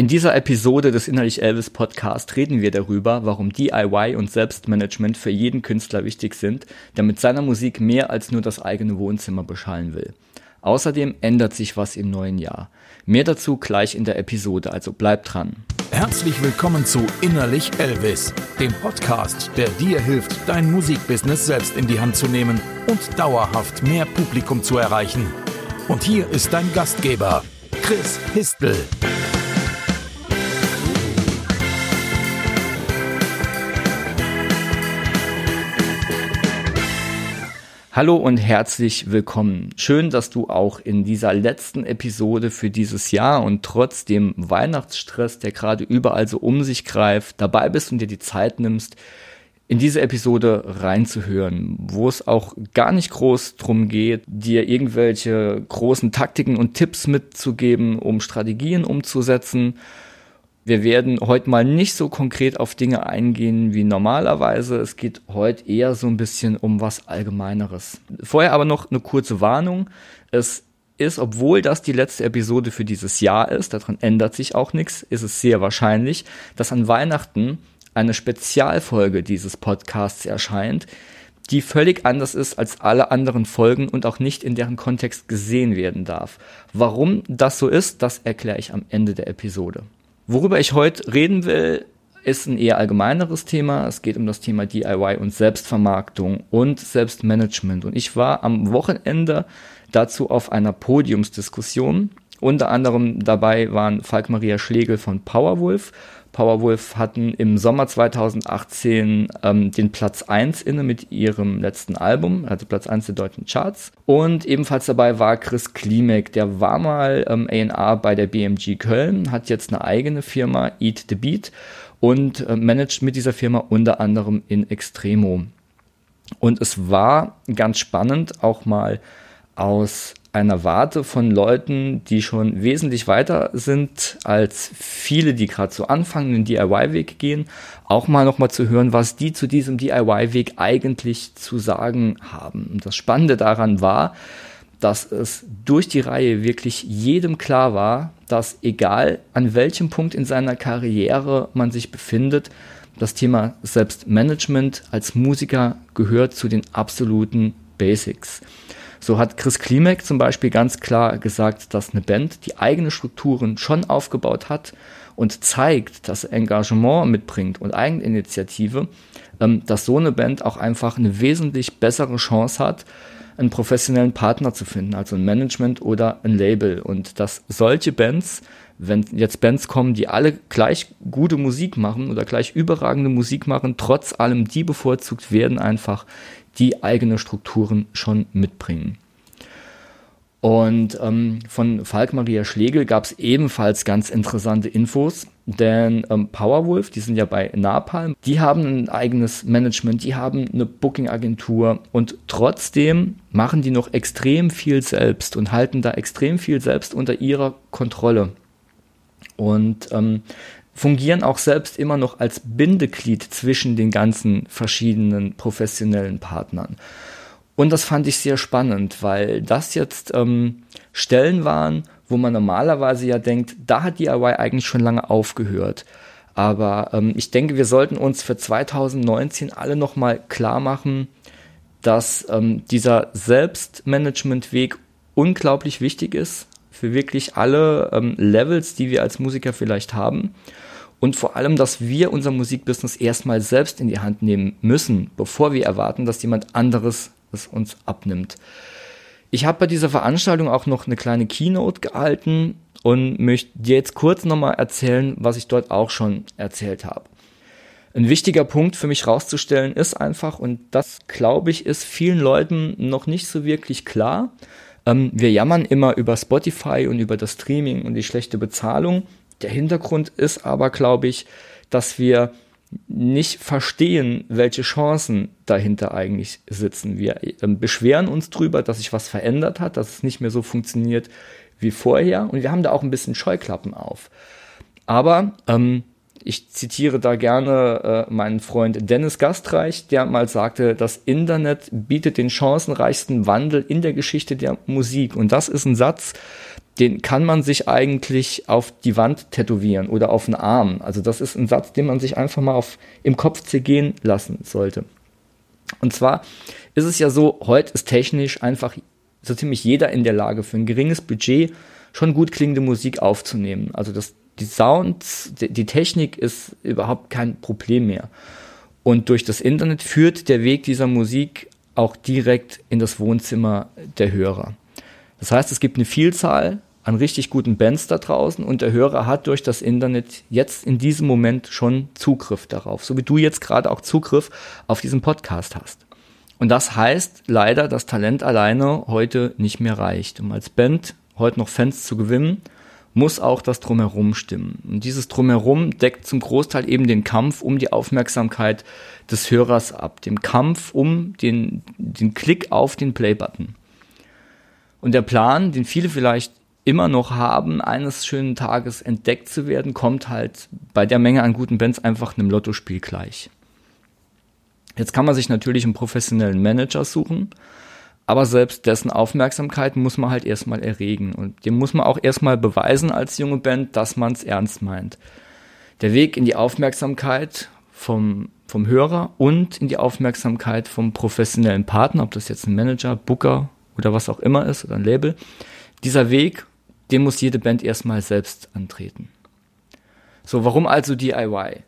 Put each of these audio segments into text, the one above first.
In dieser Episode des Innerlich Elvis Podcast reden wir darüber, warum DIY und Selbstmanagement für jeden Künstler wichtig sind, der mit seiner Musik mehr als nur das eigene Wohnzimmer beschallen will. Außerdem ändert sich was im neuen Jahr. Mehr dazu gleich in der Episode, also bleibt dran. Herzlich willkommen zu Innerlich Elvis, dem Podcast, der dir hilft, dein Musikbusiness selbst in die Hand zu nehmen und dauerhaft mehr Publikum zu erreichen. Und hier ist dein Gastgeber, Chris Histel. Hallo und herzlich willkommen. Schön, dass du auch in dieser letzten Episode für dieses Jahr und trotz dem Weihnachtsstress, der gerade überall so um sich greift, dabei bist und dir die Zeit nimmst, in diese Episode reinzuhören, wo es auch gar nicht groß drum geht, dir irgendwelche großen Taktiken und Tipps mitzugeben, um Strategien umzusetzen, wir werden heute mal nicht so konkret auf Dinge eingehen wie normalerweise. Es geht heute eher so ein bisschen um was Allgemeineres. Vorher aber noch eine kurze Warnung. Es ist, obwohl das die letzte Episode für dieses Jahr ist, daran ändert sich auch nichts, ist es sehr wahrscheinlich, dass an Weihnachten eine Spezialfolge dieses Podcasts erscheint, die völlig anders ist als alle anderen Folgen und auch nicht in deren Kontext gesehen werden darf. Warum das so ist, das erkläre ich am Ende der Episode. Worüber ich heute reden will, ist ein eher allgemeineres Thema. Es geht um das Thema DIY und Selbstvermarktung und Selbstmanagement. Und ich war am Wochenende dazu auf einer Podiumsdiskussion. Unter anderem dabei waren Falk Maria Schlegel von Powerwolf Powerwolf hatten im Sommer 2018 ähm, den Platz 1 inne mit ihrem letzten Album, also Platz 1 der deutschen Charts. Und ebenfalls dabei war Chris Klimek, der war mal ähm, A&R bei der BMG Köln, hat jetzt eine eigene Firma, Eat the Beat, und äh, managt mit dieser Firma unter anderem in Extremo. Und es war ganz spannend, auch mal aus einer Warte von Leuten, die schon wesentlich weiter sind als viele, die gerade so anfangen, den DIY-Weg gehen, auch mal nochmal zu hören, was die zu diesem DIY-Weg eigentlich zu sagen haben. Und das Spannende daran war, dass es durch die Reihe wirklich jedem klar war, dass egal an welchem Punkt in seiner Karriere man sich befindet, das Thema Selbstmanagement als Musiker gehört zu den absoluten Basics. So hat Chris Klimek zum Beispiel ganz klar gesagt, dass eine Band die eigene Strukturen schon aufgebaut hat und zeigt, dass Engagement mitbringt und Eigeninitiative, ähm, dass so eine Band auch einfach eine wesentlich bessere Chance hat, einen professionellen Partner zu finden, also ein Management oder ein Label. Und dass solche Bands, wenn jetzt Bands kommen, die alle gleich gute Musik machen oder gleich überragende Musik machen, trotz allem die bevorzugt werden einfach, die eigene Strukturen schon mitbringen. Und ähm, von Falk Maria Schlegel gab es ebenfalls ganz interessante Infos, denn ähm, Powerwolf, die sind ja bei Napalm, die haben ein eigenes Management, die haben eine Booking-Agentur und trotzdem machen die noch extrem viel selbst und halten da extrem viel selbst unter ihrer Kontrolle. Und ähm, fungieren auch selbst immer noch als Bindeglied zwischen den ganzen verschiedenen professionellen Partnern. Und das fand ich sehr spannend, weil das jetzt ähm, Stellen waren, wo man normalerweise ja denkt, da hat DIY eigentlich schon lange aufgehört. Aber ähm, ich denke, wir sollten uns für 2019 alle nochmal klar machen, dass ähm, dieser Selbstmanagement-Weg unglaublich wichtig ist für wirklich alle ähm, Levels, die wir als Musiker vielleicht haben. Und vor allem, dass wir unser Musikbusiness erstmal selbst in die Hand nehmen müssen, bevor wir erwarten, dass jemand anderes es uns abnimmt. Ich habe bei dieser Veranstaltung auch noch eine kleine Keynote gehalten und möchte dir jetzt kurz nochmal erzählen, was ich dort auch schon erzählt habe. Ein wichtiger Punkt für mich rauszustellen ist einfach, und das glaube ich, ist vielen Leuten noch nicht so wirklich klar, ähm, wir jammern immer über Spotify und über das Streaming und die schlechte Bezahlung. Der Hintergrund ist aber, glaube ich, dass wir nicht verstehen, welche Chancen dahinter eigentlich sitzen. Wir ähm, beschweren uns drüber, dass sich was verändert hat, dass es nicht mehr so funktioniert wie vorher und wir haben da auch ein bisschen Scheuklappen auf. Aber ähm, ich zitiere da gerne äh, meinen Freund Dennis Gastreich, der mal sagte, das Internet bietet den chancenreichsten Wandel in der Geschichte der Musik. Und das ist ein Satz, den kann man sich eigentlich auf die Wand tätowieren oder auf den Arm. Also das ist ein Satz, den man sich einfach mal auf, im Kopf zergehen lassen sollte. Und zwar ist es ja so, heute ist technisch einfach so ziemlich jeder in der Lage, für ein geringes Budget schon gut klingende Musik aufzunehmen. Also das, die Sounds, die, die Technik ist überhaupt kein Problem mehr. Und durch das Internet führt der Weg dieser Musik auch direkt in das Wohnzimmer der Hörer. Das heißt, es gibt eine Vielzahl an richtig guten Bands da draußen und der Hörer hat durch das Internet jetzt in diesem Moment schon Zugriff darauf, so wie du jetzt gerade auch Zugriff auf diesen Podcast hast. Und das heißt leider, dass Talent alleine heute nicht mehr reicht. Um als Band heute noch Fans zu gewinnen, muss auch das Drumherum stimmen. Und dieses Drumherum deckt zum Großteil eben den Kampf um die Aufmerksamkeit des Hörers ab, dem Kampf um den, den Klick auf den Play-Button. Und der Plan, den viele vielleicht immer noch haben, eines schönen Tages entdeckt zu werden, kommt halt bei der Menge an guten Bands einfach einem Lottospiel gleich. Jetzt kann man sich natürlich einen professionellen Manager suchen, aber selbst dessen Aufmerksamkeit muss man halt erstmal erregen und dem muss man auch erstmal beweisen als junge Band, dass man es ernst meint. Der Weg in die Aufmerksamkeit vom, vom Hörer und in die Aufmerksamkeit vom professionellen Partner, ob das jetzt ein Manager, Booker oder was auch immer ist oder ein Label, dieser Weg den muss jede Band erstmal selbst antreten. So, warum also DIY?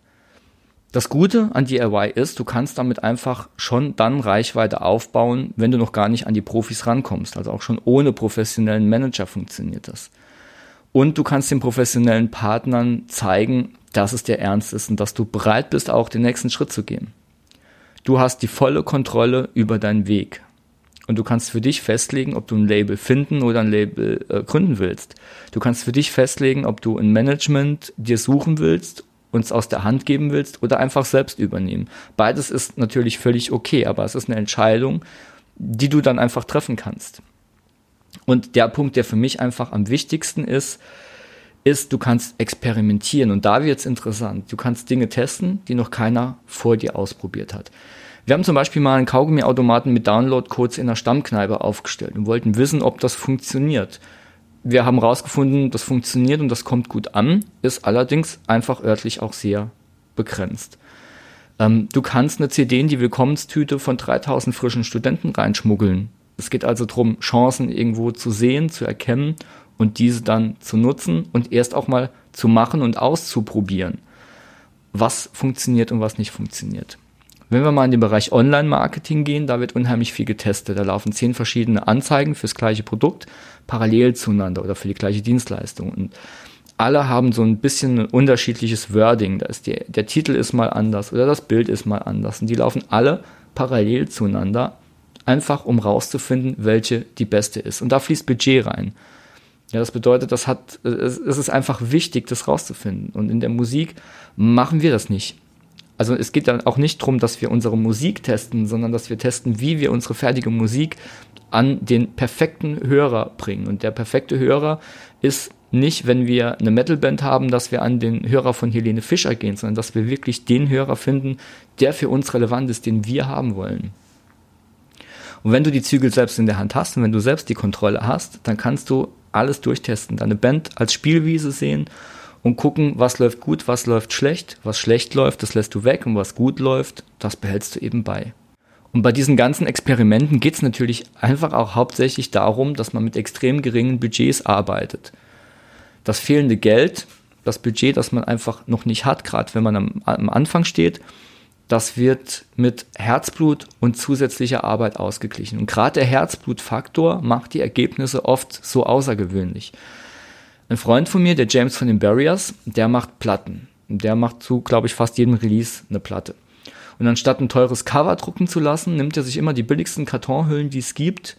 Das Gute an DIY ist, du kannst damit einfach schon dann Reichweite aufbauen, wenn du noch gar nicht an die Profis rankommst. Also auch schon ohne professionellen Manager funktioniert das. Und du kannst den professionellen Partnern zeigen, dass es dir ernst ist und dass du bereit bist, auch den nächsten Schritt zu gehen. Du hast die volle Kontrolle über deinen Weg. Und du kannst für dich festlegen, ob du ein Label finden oder ein Label äh, gründen willst. Du kannst für dich festlegen, ob du ein Management dir suchen willst, uns aus der Hand geben willst oder einfach selbst übernehmen. Beides ist natürlich völlig okay, aber es ist eine Entscheidung, die du dann einfach treffen kannst. Und der Punkt, der für mich einfach am wichtigsten ist, ist, du kannst experimentieren. Und da wird es interessant. Du kannst Dinge testen, die noch keiner vor dir ausprobiert hat. Wir haben zum Beispiel mal einen Kaugummiautomaten mit Download-Codes in der Stammkneipe aufgestellt und wollten wissen, ob das funktioniert. Wir haben herausgefunden, das funktioniert und das kommt gut an, ist allerdings einfach örtlich auch sehr begrenzt. Ähm, du kannst eine CD in die Willkommenstüte von 3000 frischen Studenten reinschmuggeln. Es geht also darum, Chancen irgendwo zu sehen, zu erkennen und diese dann zu nutzen und erst auch mal zu machen und auszuprobieren, was funktioniert und was nicht funktioniert. Wenn wir mal in den Bereich Online-Marketing gehen, da wird unheimlich viel getestet. Da laufen zehn verschiedene Anzeigen fürs gleiche Produkt parallel zueinander oder für die gleiche Dienstleistung. Und alle haben so ein bisschen ein unterschiedliches Wording. Da ist die, der Titel ist mal anders oder das Bild ist mal anders. Und die laufen alle parallel zueinander, einfach um rauszufinden, welche die beste ist. Und da fließt Budget rein. Ja, das bedeutet, das hat, es ist einfach wichtig, das rauszufinden. Und in der Musik machen wir das nicht also es geht dann auch nicht darum, dass wir unsere Musik testen, sondern dass wir testen, wie wir unsere fertige Musik an den perfekten Hörer bringen. Und der perfekte Hörer ist nicht, wenn wir eine Metalband haben, dass wir an den Hörer von Helene Fischer gehen, sondern dass wir wirklich den Hörer finden, der für uns relevant ist, den wir haben wollen. Und wenn du die Zügel selbst in der Hand hast und wenn du selbst die Kontrolle hast, dann kannst du alles durchtesten, deine Band als Spielwiese sehen und gucken, was läuft gut, was läuft schlecht. Was schlecht läuft, das lässt du weg und was gut läuft, das behältst du eben bei. Und bei diesen ganzen Experimenten geht es natürlich einfach auch hauptsächlich darum, dass man mit extrem geringen Budgets arbeitet. Das fehlende Geld, das Budget, das man einfach noch nicht hat, gerade wenn man am, am Anfang steht, das wird mit Herzblut und zusätzlicher Arbeit ausgeglichen. Und gerade der Herzblutfaktor macht die Ergebnisse oft so außergewöhnlich. Ein Freund von mir, der James von den Barriers, der macht Platten. Der macht zu, glaube ich, fast jedem Release eine Platte. Und anstatt ein teures Cover drucken zu lassen, nimmt er sich immer die billigsten Kartonhüllen, die es gibt.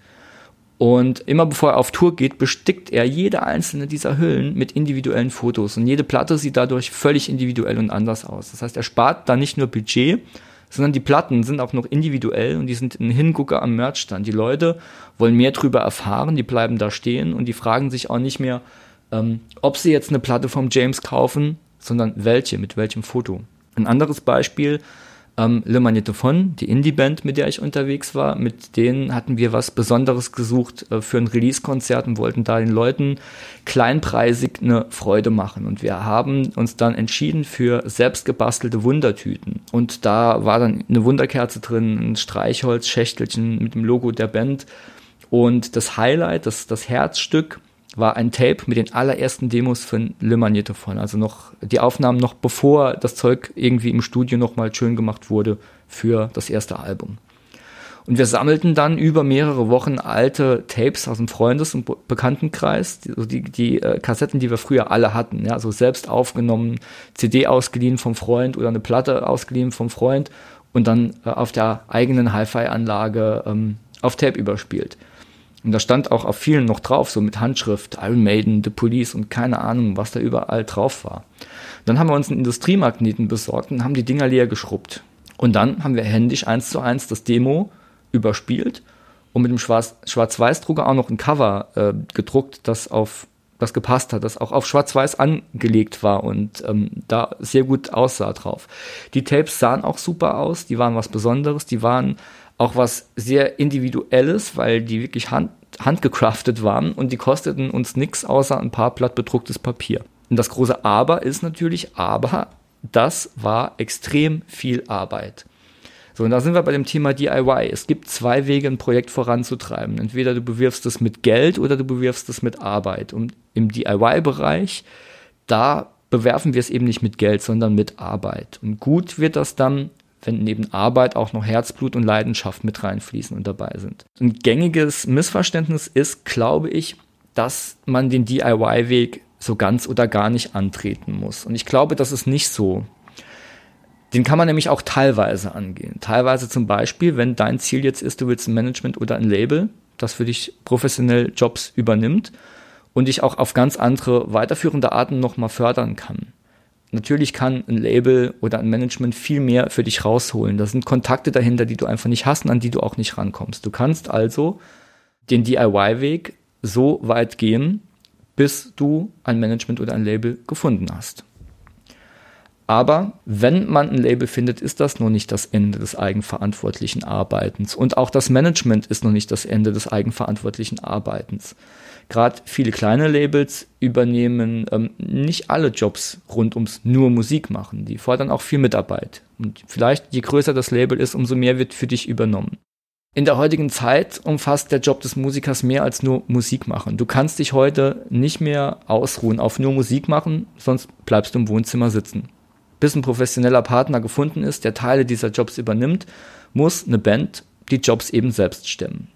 Und immer bevor er auf Tour geht, bestickt er jede einzelne dieser Hüllen mit individuellen Fotos. Und jede Platte sieht dadurch völlig individuell und anders aus. Das heißt, er spart da nicht nur Budget, sondern die Platten sind auch noch individuell und die sind ein Hingucker am Merchstand. Die Leute wollen mehr drüber erfahren, die bleiben da stehen und die fragen sich auch nicht mehr, ähm, ob sie jetzt eine Platte vom James kaufen, sondern welche, mit welchem Foto. Ein anderes Beispiel, Ähm, Le Magnétophone, die Indie-Band, mit der ich unterwegs war, mit denen hatten wir was Besonderes gesucht äh, für ein Release-Konzert und wollten da den Leuten kleinpreisig eine Freude machen. Und wir haben uns dann entschieden für selbstgebastelte Wundertüten. Und da war dann eine Wunderkerze drin, ein Streichholzschächtelchen mit dem Logo der Band. Und das Highlight, das, das Herzstück, war ein Tape mit den allerersten Demos von Le Magnétophone. Also noch die Aufnahmen noch bevor das Zeug irgendwie im Studio nochmal schön gemacht wurde für das erste Album. Und wir sammelten dann über mehrere Wochen alte Tapes aus dem Freundes- und Bekanntenkreis, die, die, die äh, Kassetten, die wir früher alle hatten, ja, so selbst aufgenommen, CD ausgeliehen vom Freund oder eine Platte ausgeliehen vom Freund und dann äh, auf der eigenen Hi-Fi-Anlage ähm, auf Tape überspielt. Und da stand auch auf vielen noch drauf, so mit Handschrift, Iron Maiden, The Police und keine Ahnung, was da überall drauf war. Dann haben wir uns einen Industriemagneten besorgt und haben die Dinger leer geschrubbt. Und dann haben wir händisch eins zu eins das Demo überspielt und mit dem Schwarz-Weiß-Drucker auch noch ein Cover äh, gedruckt, das auf das gepasst hat, das auch auf Schwarz-Weiß angelegt war und ähm, da sehr gut aussah drauf. Die Tapes sahen auch super aus, die waren was Besonderes, die waren auch was sehr Individuelles, weil die wirklich hand, handgecraftet waren und die kosteten uns nichts außer ein paar platt bedrucktes Papier. Und das große Aber ist natürlich, aber das war extrem viel Arbeit. So, und da sind wir bei dem Thema DIY. Es gibt zwei Wege, ein Projekt voranzutreiben. Entweder du bewirfst es mit Geld oder du bewirfst es mit Arbeit. Und im DIY-Bereich, da bewerfen wir es eben nicht mit Geld, sondern mit Arbeit. Und gut wird das dann, wenn neben Arbeit auch noch Herzblut und Leidenschaft mit reinfließen und dabei sind. Ein gängiges Missverständnis ist, glaube ich, dass man den DIY-Weg so ganz oder gar nicht antreten muss. Und ich glaube, das ist nicht so. Den kann man nämlich auch teilweise angehen. Teilweise zum Beispiel, wenn dein Ziel jetzt ist, du willst ein Management oder ein Label, das für dich professionell Jobs übernimmt und dich auch auf ganz andere weiterführende Arten nochmal fördern kann. Natürlich kann ein Label oder ein Management viel mehr für dich rausholen. Da sind Kontakte dahinter, die du einfach nicht hast und an die du auch nicht rankommst. Du kannst also den DIY-Weg so weit gehen, bis du ein Management oder ein Label gefunden hast. Aber wenn man ein Label findet, ist das noch nicht das Ende des eigenverantwortlichen Arbeitens. Und auch das Management ist noch nicht das Ende des eigenverantwortlichen Arbeitens. Gerade viele kleine Labels übernehmen ähm, nicht alle Jobs rund ums nur Musik machen. Die fordern auch viel Mitarbeit. Und vielleicht je größer das Label ist, umso mehr wird für dich übernommen. In der heutigen Zeit umfasst der Job des Musikers mehr als nur Musik machen. Du kannst dich heute nicht mehr ausruhen auf nur Musik machen, sonst bleibst du im Wohnzimmer sitzen. Bis ein professioneller Partner gefunden ist, der Teile dieser Jobs übernimmt, muss eine Band die Jobs eben selbst stemmen.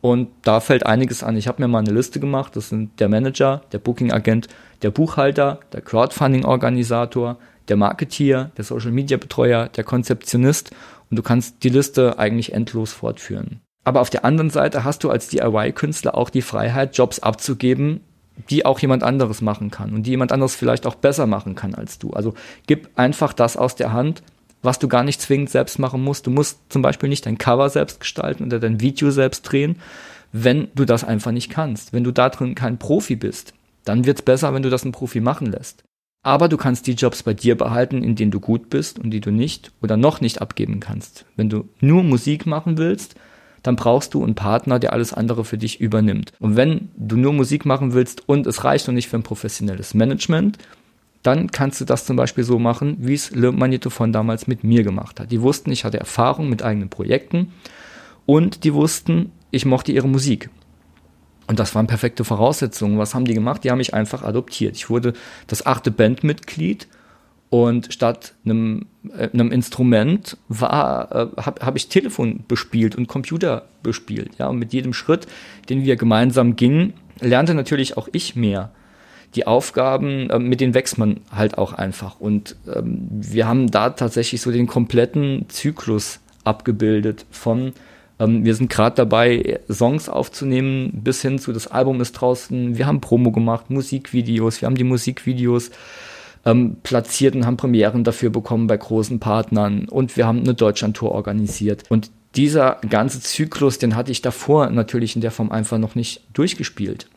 Und da fällt einiges an. Ich habe mir mal eine Liste gemacht. Das sind der Manager, der Booking-Agent, der Buchhalter, der Crowdfunding-Organisator, der Marketeer, der Social-Media-Betreuer, der Konzeptionist. Und du kannst die Liste eigentlich endlos fortführen. Aber auf der anderen Seite hast du als DIY-Künstler auch die Freiheit, Jobs abzugeben, die auch jemand anderes machen kann und die jemand anderes vielleicht auch besser machen kann als du. Also gib einfach das aus der Hand, was du gar nicht zwingend selbst machen musst. Du musst zum Beispiel nicht dein Cover selbst gestalten oder dein Video selbst drehen, wenn du das einfach nicht kannst. Wenn du da drin kein Profi bist, dann wird's besser, wenn du das einen Profi machen lässt. Aber du kannst die Jobs bei dir behalten, in denen du gut bist und die du nicht oder noch nicht abgeben kannst. Wenn du nur Musik machen willst, dann brauchst du einen Partner, der alles andere für dich übernimmt. Und wenn du nur Musik machen willst und es reicht noch nicht für ein professionelles Management, dann kannst du das zum Beispiel so machen, wie es Le Magnetophon damals mit mir gemacht hat. Die wussten, ich hatte Erfahrung mit eigenen Projekten und die wussten, ich mochte ihre Musik. Und das waren perfekte Voraussetzungen. Was haben die gemacht? Die haben mich einfach adoptiert. Ich wurde das achte Bandmitglied und statt einem, äh, einem Instrument äh, habe hab ich Telefon bespielt und Computer bespielt. Ja, und mit jedem Schritt, den wir gemeinsam gingen, lernte natürlich auch ich mehr die Aufgaben, äh, mit denen wächst man halt auch einfach. Und ähm, wir haben da tatsächlich so den kompletten Zyklus abgebildet von ähm, wir sind gerade dabei, Songs aufzunehmen, bis hin zu das Album ist draußen. Wir haben Promo gemacht, Musikvideos, wir haben die Musikvideos ähm, platziert und haben Premieren dafür bekommen bei großen Partnern und wir haben eine Deutschlandtour organisiert. Und dieser ganze Zyklus, den hatte ich davor natürlich in der Form einfach noch nicht durchgespielt.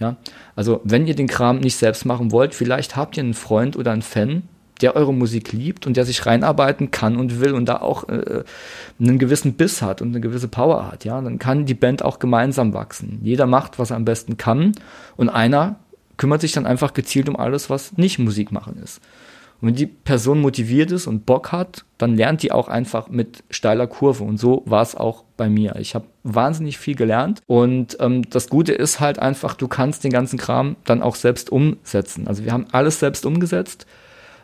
Ja, also wenn ihr den Kram nicht selbst machen wollt, vielleicht habt ihr einen Freund oder einen Fan, der eure Musik liebt und der sich reinarbeiten kann und will und da auch äh, einen gewissen Biss hat und eine gewisse Power hat, ja, dann kann die Band auch gemeinsam wachsen. Jeder macht, was er am besten kann und einer kümmert sich dann einfach gezielt um alles, was nicht Musik machen ist. Und wenn die Person motiviert ist und Bock hat, dann lernt die auch einfach mit steiler Kurve. Und so war es auch bei mir. Ich habe wahnsinnig viel gelernt. Und ähm, das Gute ist halt einfach, du kannst den ganzen Kram dann auch selbst umsetzen. Also wir haben alles selbst umgesetzt.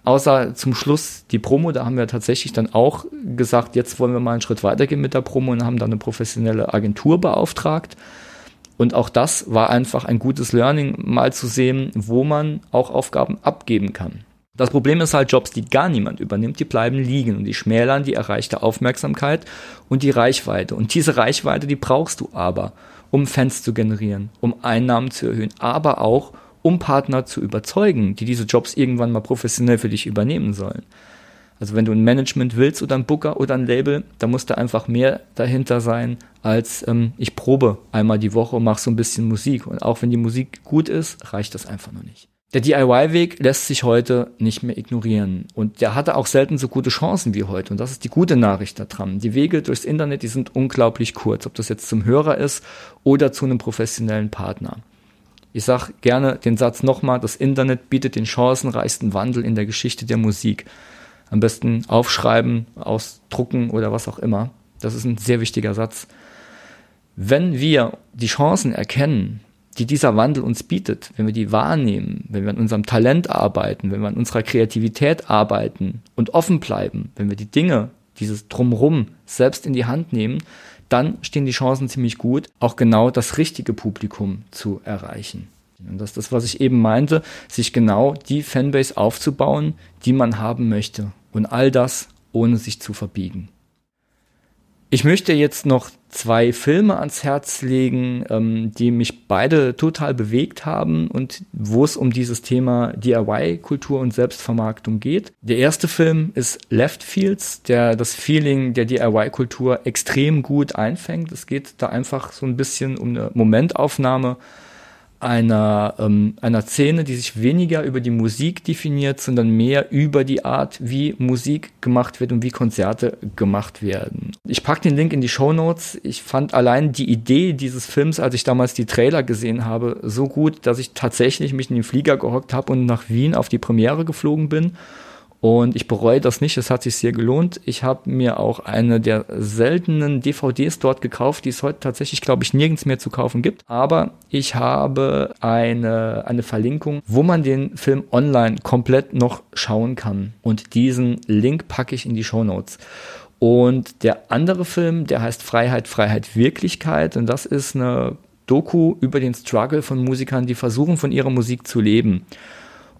Außer zum Schluss die Promo, da haben wir tatsächlich dann auch gesagt, jetzt wollen wir mal einen Schritt weitergehen mit der Promo und haben dann eine professionelle Agentur beauftragt. Und auch das war einfach ein gutes Learning, mal zu sehen, wo man auch Aufgaben abgeben kann. Das Problem ist halt, Jobs, die gar niemand übernimmt, die bleiben liegen und die schmälern die erreichte Aufmerksamkeit und die Reichweite. Und diese Reichweite, die brauchst du aber, um Fans zu generieren, um Einnahmen zu erhöhen, aber auch, um Partner zu überzeugen, die diese Jobs irgendwann mal professionell für dich übernehmen sollen. Also wenn du ein Management willst oder ein Booker oder ein Label, da muss da einfach mehr dahinter sein, als ähm, ich probe einmal die Woche und mache so ein bisschen Musik. Und auch wenn die Musik gut ist, reicht das einfach noch nicht. Der DIY-Weg lässt sich heute nicht mehr ignorieren. Und der hatte auch selten so gute Chancen wie heute. Und das ist die gute Nachricht daran. Die Wege durchs Internet, die sind unglaublich kurz. Ob das jetzt zum Hörer ist oder zu einem professionellen Partner. Ich sage gerne den Satz nochmal, das Internet bietet den chancenreichsten Wandel in der Geschichte der Musik. Am besten aufschreiben, ausdrucken oder was auch immer. Das ist ein sehr wichtiger Satz. Wenn wir die Chancen erkennen, die dieser Wandel uns bietet, wenn wir die wahrnehmen, wenn wir an unserem Talent arbeiten, wenn wir an unserer Kreativität arbeiten und offen bleiben, wenn wir die Dinge, dieses Drumrum selbst in die Hand nehmen, dann stehen die Chancen ziemlich gut, auch genau das richtige Publikum zu erreichen. Und das ist das, was ich eben meinte, sich genau die Fanbase aufzubauen, die man haben möchte. Und all das ohne sich zu verbiegen. Ich möchte jetzt noch zwei Filme ans Herz legen, ähm, die mich beide total bewegt haben und wo es um dieses Thema DIY-Kultur und Selbstvermarktung geht. Der erste Film ist Left Fields, der das Feeling der DIY-Kultur extrem gut einfängt. Es geht da einfach so ein bisschen um eine Momentaufnahme einer, ähm, einer Szene, die sich weniger über die Musik definiert, sondern mehr über die Art, wie Musik gemacht wird und wie Konzerte gemacht werden. Ich packe den Link in die Show Notes. Ich fand allein die Idee dieses Films, als ich damals die Trailer gesehen habe, so gut, dass ich tatsächlich mich in den Flieger gehockt habe und nach Wien auf die Premiere geflogen bin und ich bereue das nicht, es hat sich sehr gelohnt. Ich habe mir auch eine der seltenen DVDs dort gekauft, die es heute tatsächlich, glaube ich, nirgends mehr zu kaufen gibt. Aber ich habe eine, eine Verlinkung, wo man den Film online komplett noch schauen kann. Und diesen Link packe ich in die Show Notes. Und der andere Film, der heißt Freiheit, Freiheit, Wirklichkeit. Und das ist eine Doku über den Struggle von Musikern, die versuchen, von ihrer Musik zu leben.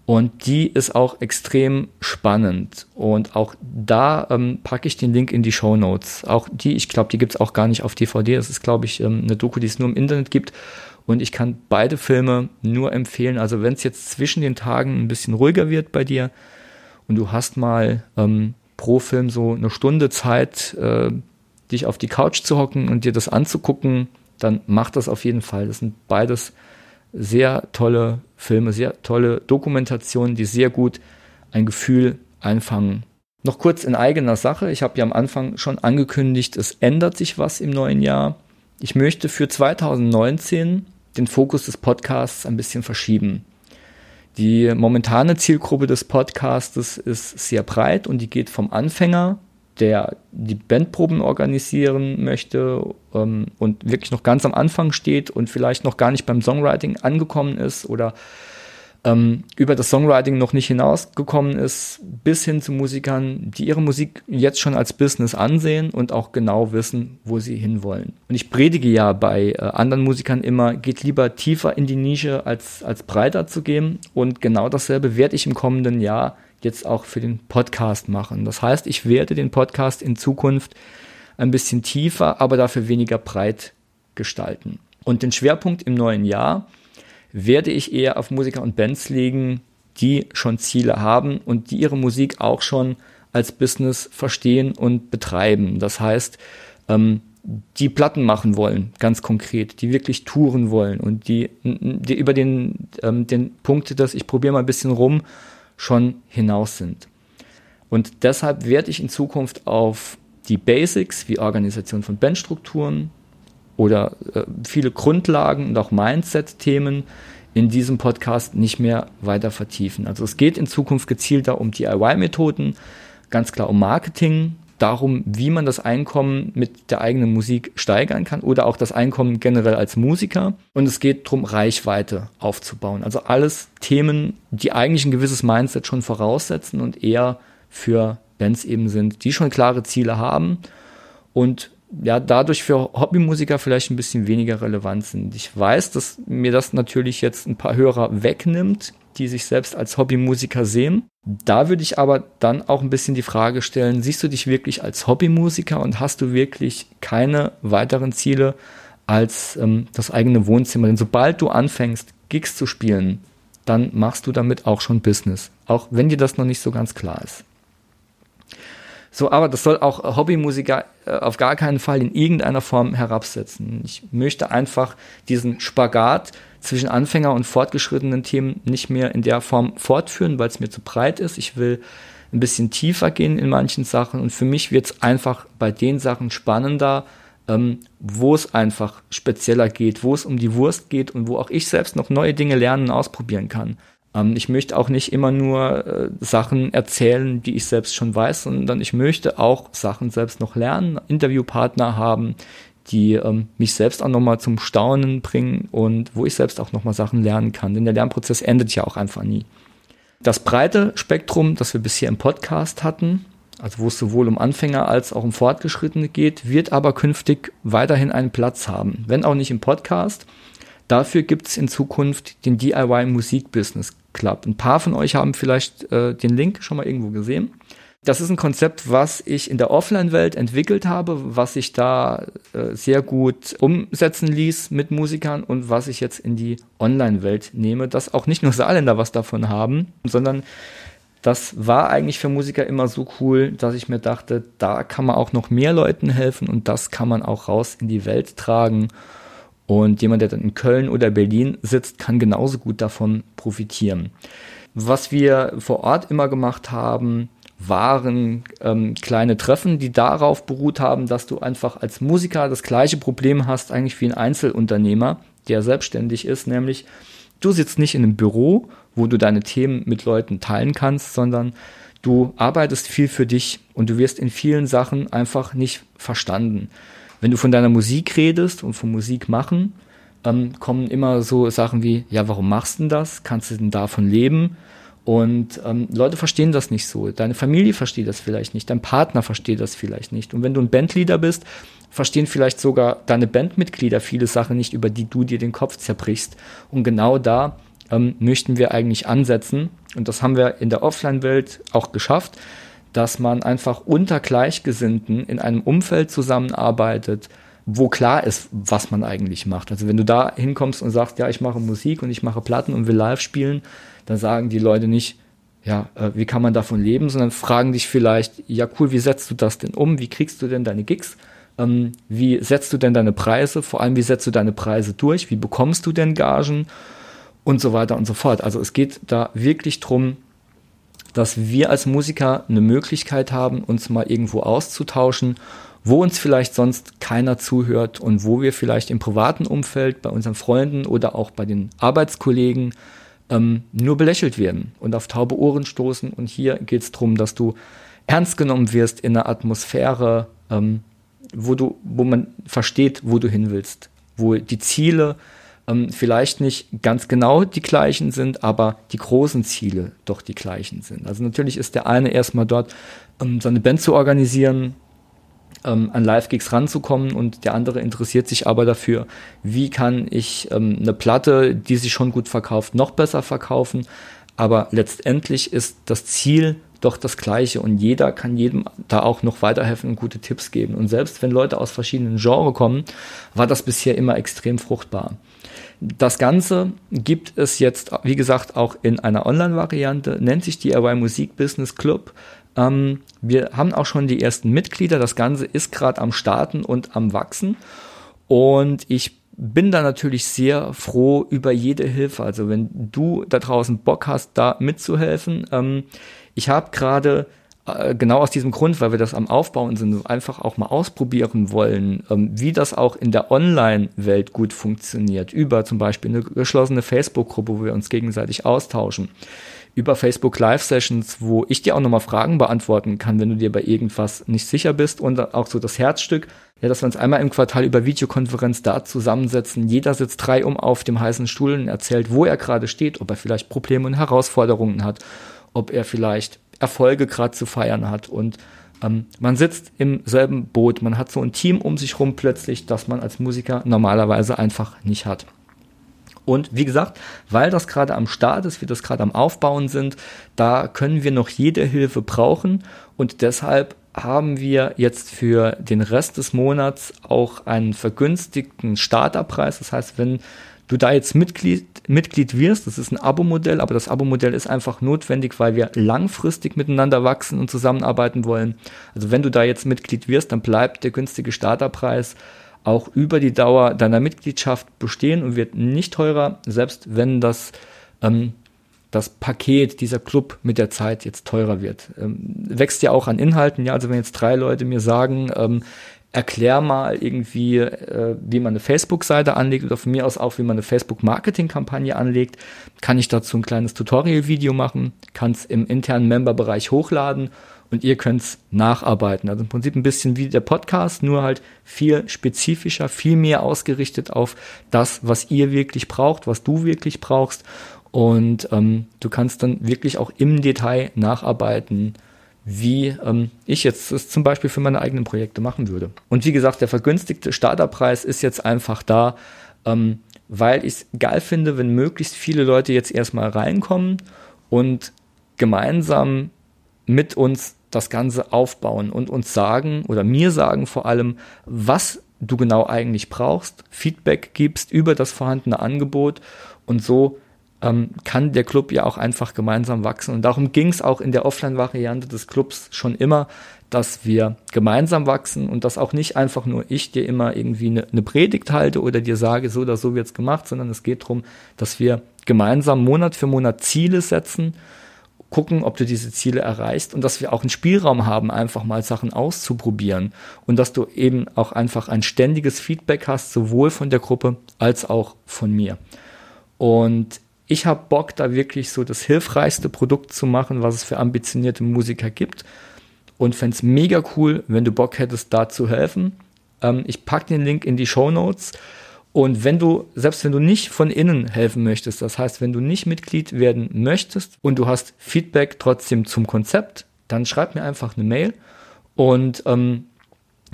Und die ist auch extrem spannend. Und auch da ähm, packe ich den Link in die Show Notes. Auch die, ich glaube, die gibt's auch gar nicht auf DVD. Das ist, glaube ich, ähm, eine Doku, die es nur im Internet gibt. Und ich kann beide Filme nur empfehlen. Also wenn es jetzt zwischen den Tagen ein bisschen ruhiger wird bei dir und du hast mal ähm, pro Film so eine Stunde Zeit, äh, dich auf die Couch zu hocken und dir das anzugucken, dann mach das auf jeden Fall. Das sind beides sehr tolle Filme, sehr tolle Dokumentationen, die sehr gut ein Gefühl einfangen. Noch kurz in eigener Sache. Ich habe ja am Anfang schon angekündigt, es ändert sich was im neuen Jahr. Ich möchte für 2019 den Fokus des Podcasts ein bisschen verschieben. Die momentane Zielgruppe des Podcasts ist sehr breit und die geht vom Anfänger der die Bandproben organisieren möchte ähm, und wirklich noch ganz am Anfang steht und vielleicht noch gar nicht beim Songwriting angekommen ist oder ähm, über das Songwriting noch nicht hinausgekommen ist, bis hin zu Musikern, die ihre Musik jetzt schon als Business ansehen und auch genau wissen, wo sie hinwollen. Und ich predige ja bei äh, anderen Musikern immer, geht lieber tiefer in die Nische als, als breiter zu gehen. Und genau dasselbe werde ich im kommenden Jahr jetzt auch für den Podcast machen. Das heißt, ich werde den Podcast in Zukunft ein bisschen tiefer, aber dafür weniger breit gestalten. Und den Schwerpunkt im neuen Jahr werde ich eher auf Musiker und Bands legen, die schon Ziele haben und die ihre Musik auch schon als Business verstehen und betreiben. Das heißt, ähm, die Platten machen wollen, ganz konkret, die wirklich touren wollen und die, die über den, ähm, den Punkt, dass ich probiere mal ein bisschen rum schon hinaus sind. Und deshalb werde ich in Zukunft auf die Basics wie Organisation von Bandstrukturen oder äh, viele Grundlagen und auch Mindset-Themen in diesem Podcast nicht mehr weiter vertiefen. Also es geht in Zukunft gezielter um DIY-Methoden, ganz klar um Marketing, darum, wie man das Einkommen mit der eigenen Musik steigern kann oder auch das Einkommen generell als Musiker. Und es geht darum, Reichweite aufzubauen. Also alles Themen, die eigentlich ein gewisses Mindset schon voraussetzen und eher für Bands eben sind, die schon klare Ziele haben und ja, dadurch für Hobbymusiker vielleicht ein bisschen weniger relevant sind. Ich weiß, dass mir das natürlich jetzt ein paar Hörer wegnimmt, die sich selbst als Hobbymusiker sehen. Da würde ich aber dann auch ein bisschen die Frage stellen, siehst du dich wirklich als Hobbymusiker und hast du wirklich keine weiteren Ziele als ähm, das eigene Wohnzimmer? Denn sobald du anfängst, Gigs zu spielen, dann machst du damit auch schon Business, auch wenn dir das noch nicht so ganz klar ist. So, aber das soll auch Hobbymusiker äh, auf gar keinen Fall in irgendeiner Form herabsetzen. Ich möchte einfach diesen Spagat zwischen Anfänger und fortgeschrittenen Themen nicht mehr in der Form fortführen, weil es mir zu breit ist. Ich will ein bisschen tiefer gehen in manchen Sachen und für mich wird es einfach bei den Sachen spannender, ähm, wo es einfach spezieller geht, wo es um die Wurst geht und wo auch ich selbst noch neue Dinge lernen und ausprobieren kann. Ähm, ich möchte auch nicht immer nur äh, Sachen erzählen, die ich selbst schon weiß, sondern ich möchte auch Sachen selbst noch lernen, Interviewpartner haben, die ähm, mich selbst auch nochmal zum Staunen bringen und wo ich selbst auch nochmal Sachen lernen kann. Denn der Lernprozess endet ja auch einfach nie. Das breite Spektrum, das wir bisher im Podcast hatten, also wo es sowohl um Anfänger als auch um Fortgeschrittene geht, wird aber künftig weiterhin einen Platz haben. Wenn auch nicht im Podcast. Dafür gibt es in Zukunft den DIY Musik Business Club. Ein paar von euch haben vielleicht äh, den Link schon mal irgendwo gesehen. Das ist ein Konzept, was ich in der Offline-Welt entwickelt habe, was sich da äh, sehr gut umsetzen ließ mit Musikern und was ich jetzt in die Online-Welt nehme, dass auch nicht nur Saarländer was davon haben, sondern das war eigentlich für Musiker immer so cool, dass ich mir dachte, da kann man auch noch mehr Leuten helfen und das kann man auch raus in die Welt tragen. Und jemand, der dann in Köln oder Berlin sitzt, kann genauso gut davon profitieren. Was wir vor Ort immer gemacht haben, waren ähm, kleine Treffen, die darauf beruht haben, dass du einfach als Musiker das gleiche Problem hast, eigentlich wie ein Einzelunternehmer, der selbstständig ist, nämlich du sitzt nicht in einem Büro, wo du deine Themen mit Leuten teilen kannst, sondern du arbeitest viel für dich und du wirst in vielen Sachen einfach nicht verstanden wenn du von deiner Musik redest und von Musik machen, ähm, kommen immer so Sachen wie, ja, warum machst du denn das? Kannst du denn davon leben? Und ähm, Leute verstehen das nicht so. Deine Familie versteht das vielleicht nicht, dein Partner versteht das vielleicht nicht. Und wenn du ein Bandleader bist, verstehen vielleicht sogar deine Bandmitglieder viele Sachen nicht, über die du dir den Kopf zerbrichst. Und genau da ähm, möchten wir eigentlich ansetzen. Und das haben wir in der Offline-Welt auch geschafft dass man einfach unter Gleichgesinnten in einem Umfeld zusammenarbeitet, wo klar ist, was man eigentlich macht. Also wenn du da hinkommst und sagst, ja, ich mache Musik und ich mache Platten und will live spielen, dann sagen die Leute nicht, ja, äh, wie kann man davon leben, sondern fragen dich vielleicht, ja cool, wie setzt du das denn um? Wie kriegst du denn deine Gigs? Ähm, wie setzt du denn deine Preise? Vor allem, wie setzt du deine Preise durch? Wie bekommst du denn Gagen? Und so weiter und so fort. Also es geht da wirklich drum, dass wir als Musiker eine Möglichkeit haben, uns mal irgendwo auszutauschen, wo uns vielleicht sonst keiner zuhört und wo wir vielleicht im privaten Umfeld, bei unseren Freunden oder auch bei den Arbeitskollegen ähm, nur belächelt werden und auf taube Ohren stoßen. Und hier geht es darum, dass du ernst genommen wirst in einer Atmosphäre, ähm, wo du, wo man versteht, wo du hin willst, wo die Ziele ähm, vielleicht nicht ganz genau die gleichen sind, aber die großen Ziele doch die gleichen sind. Also natürlich ist der eine erstmal dort, ähm, seine Band zu organisieren, ähm, an Live-Gigs ranzukommen und der andere interessiert sich aber dafür, wie kann ich ähm, eine Platte, die sich schon gut verkauft, noch besser verkaufen. Aber letztendlich ist das Ziel doch das gleiche und jeder kann jedem da auch noch weiterhelfen und gute Tipps geben. Und selbst wenn Leute aus verschiedenen Genres kommen, war das bisher immer extrem fruchtbar. Das Ganze gibt es jetzt, wie gesagt, auch in einer Online-Variante, nennt sich DIY Musik Business Club. Ähm, wir haben auch schon die ersten Mitglieder. Das Ganze ist gerade am Starten und am Wachsen. Und ich bin da natürlich sehr froh über jede Hilfe. Also wenn du da draußen Bock hast, da mitzuhelfen. Ähm, ich habe gerade äh, genau aus diesem Grund, weil wir das am Aufbauen sind, einfach auch mal ausprobieren wollen, ähm, wie das auch in der Online-Welt gut funktioniert, über zum Beispiel eine geschlossene Facebook-Gruppe, wo wir uns gegenseitig austauschen, über Facebook Live-Sessions, wo ich dir auch nochmal Fragen beantworten kann, wenn du dir bei irgendwas nicht sicher bist. Und auch so das Herzstück, ja, dass wir uns einmal im Quartal über Videokonferenz da zusammensetzen. Jeder sitzt drei um auf dem heißen Stuhl und erzählt, wo er gerade steht, ob er vielleicht Probleme und Herausforderungen hat, ob er vielleicht Erfolge gerade zu feiern hat und ähm, man sitzt im selben Boot, man hat so ein Team um sich rum plötzlich, das man als Musiker normalerweise einfach nicht hat. Und wie gesagt, weil das gerade am Start ist, wir das gerade am Aufbauen sind, da können wir noch jede Hilfe brauchen und deshalb haben wir jetzt für den Rest des Monats auch einen vergünstigten Starterpreis. Das heißt, wenn du da jetzt Mitglied, Mitglied wirst, das ist ein Abo-Modell, aber das Abo-Modell ist einfach notwendig, weil wir langfristig miteinander wachsen und zusammenarbeiten wollen. Also wenn du da jetzt Mitglied wirst, dann bleibt der günstige Starterpreis auch über die Dauer deiner Mitgliedschaft bestehen und wird nicht teurer, selbst wenn das, ähm, das Paket, dieser Club mit der Zeit jetzt teurer wird. Ähm, wächst ja auch an Inhalten, ja, also wenn jetzt drei Leute mir sagen, ähm, erklär mal irgendwie, äh, wie man eine Facebook-Seite anlegt oder von mir aus auch, wie man eine Facebook-Marketing-Kampagne anlegt, kann ich dazu ein kleines Tutorial-Video machen, kann es im internen Member-Bereich hochladen und ihr könnt es nacharbeiten. Also im Prinzip ein bisschen wie der Podcast, nur halt viel spezifischer, viel mehr ausgerichtet auf das, was ihr wirklich braucht, was du wirklich brauchst. Und ähm, du kannst dann wirklich auch im Detail nacharbeiten, wie ähm, ich jetzt es zum Beispiel für meine eigenen Projekte machen würde. Und wie gesagt, der vergünstigte Starterpreis ist jetzt einfach da, ähm, weil ich es geil finde, wenn möglichst viele Leute jetzt erstmal reinkommen und gemeinsam mit uns das Ganze aufbauen und uns sagen oder mir sagen vor allem, was du genau eigentlich brauchst, Feedback gibst über das vorhandene Angebot und so ähm, kann der Club ja auch einfach gemeinsam wachsen. Und darum ging es auch in der Offline-Variante des Clubs schon immer, dass wir gemeinsam wachsen und dass auch nicht einfach nur ich dir immer irgendwie eine, eine Predigt halte oder dir sage, so oder so wird's gemacht, sondern es geht darum, dass wir gemeinsam Monat für Monat Ziele setzen gucken, ob du diese Ziele erreichst und dass wir auch einen Spielraum haben, einfach mal Sachen auszuprobieren und dass du eben auch einfach ein ständiges Feedback hast, sowohl von der Gruppe als auch von mir. Und ich habe Bock, da wirklich so das hilfreichste Produkt zu machen, was es für ambitionierte Musiker gibt. Und fände es mega cool, wenn du Bock hättest, da zu helfen. Ähm, ich packe den Link in die Show Notes. Und wenn du, selbst wenn du nicht von innen helfen möchtest, das heißt, wenn du nicht Mitglied werden möchtest und du hast Feedback trotzdem zum Konzept, dann schreib mir einfach eine Mail und ähm,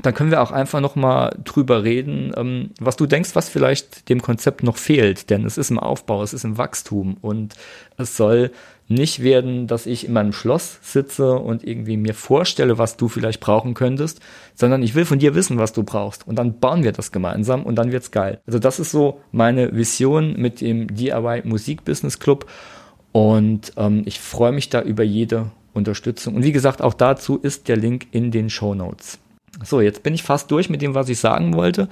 dann können wir auch einfach noch mal drüber reden, ähm, was du denkst, was vielleicht dem Konzept noch fehlt, denn es ist im Aufbau, es ist im Wachstum und es soll nicht werden, dass ich in meinem Schloss sitze und irgendwie mir vorstelle, was du vielleicht brauchen könntest, sondern ich will von dir wissen, was du brauchst. Und dann bauen wir das gemeinsam und dann wird's geil. Also das ist so meine Vision mit dem DIY Musik Business Club. Und ähm, ich freue mich da über jede Unterstützung. Und wie gesagt, auch dazu ist der Link in den Show Notes. So, jetzt bin ich fast durch mit dem, was ich sagen wollte.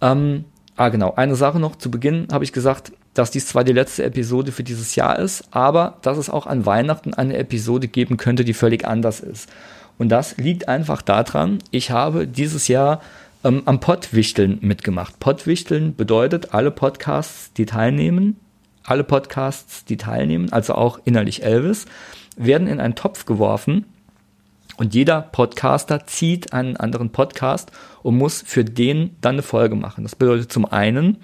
Ähm, ah, genau. Eine Sache noch. Zu Beginn habe ich gesagt, dass dies zwar die letzte Episode für dieses Jahr ist, aber dass es auch an Weihnachten eine Episode geben könnte, die völlig anders ist. Und das liegt einfach daran, ich habe dieses Jahr ähm, am Pottwichteln mitgemacht. Pottwichteln bedeutet, alle Podcasts, die teilnehmen, alle Podcasts, die teilnehmen, also auch innerlich Elvis, werden in einen Topf geworfen und jeder Podcaster zieht einen anderen Podcast und muss für den dann eine Folge machen. Das bedeutet zum einen,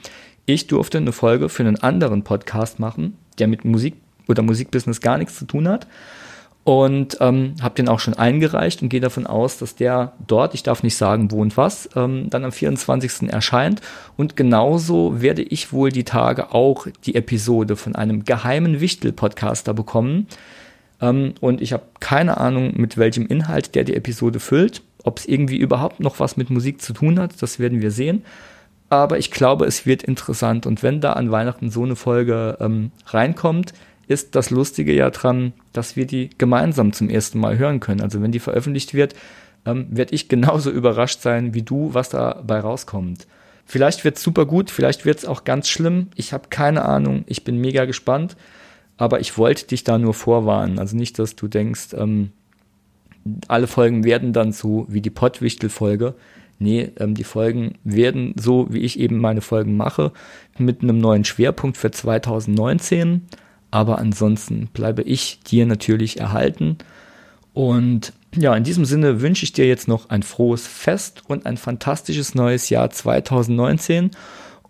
ich durfte eine Folge für einen anderen Podcast machen, der mit Musik oder Musikbusiness gar nichts zu tun hat. Und ähm, habe den auch schon eingereicht und gehe davon aus, dass der dort, ich darf nicht sagen, wo und was, ähm, dann am 24. erscheint. Und genauso werde ich wohl die Tage auch die Episode von einem geheimen Wichtel-Podcaster bekommen. Ähm, und ich habe keine Ahnung, mit welchem Inhalt der die Episode füllt. Ob es irgendwie überhaupt noch was mit Musik zu tun hat, das werden wir sehen aber ich glaube, es wird interessant. Und wenn da an Weihnachten so eine Folge ähm, reinkommt, ist das Lustige ja dran, dass wir die gemeinsam zum ersten Mal hören können. Also wenn die veröffentlicht wird, ähm, werde ich genauso überrascht sein wie du, was dabei rauskommt. Vielleicht wird es super gut, vielleicht wird es auch ganz schlimm. Ich habe keine Ahnung. Ich bin mega gespannt. Aber ich wollte dich da nur vorwarnen. Also nicht, dass du denkst, ähm, alle Folgen werden dann so wie die Pottwichtel-Folge. Nee, ähm, die Folgen werden so, wie ich eben meine Folgen mache, mit einem neuen Schwerpunkt für 2019. Aber ansonsten bleibe ich dir natürlich erhalten. Und ja, in diesem Sinne wünsche ich dir jetzt noch ein frohes Fest und ein fantastisches neues Jahr 2019.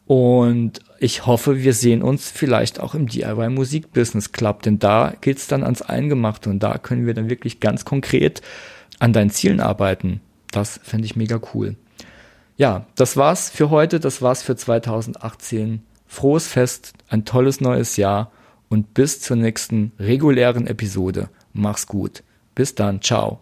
Und ich hoffe, wir sehen uns vielleicht auch im DIY Musik Business Club, denn da geht's dann ans Eingemachte und da können wir dann wirklich ganz konkret an deinen Zielen arbeiten. Das fände ich mega cool. Ja, das war's für heute, das war's für 2018. Frohes Fest, ein tolles neues Jahr und bis zur nächsten regulären Episode. Mach's gut. Bis dann, ciao.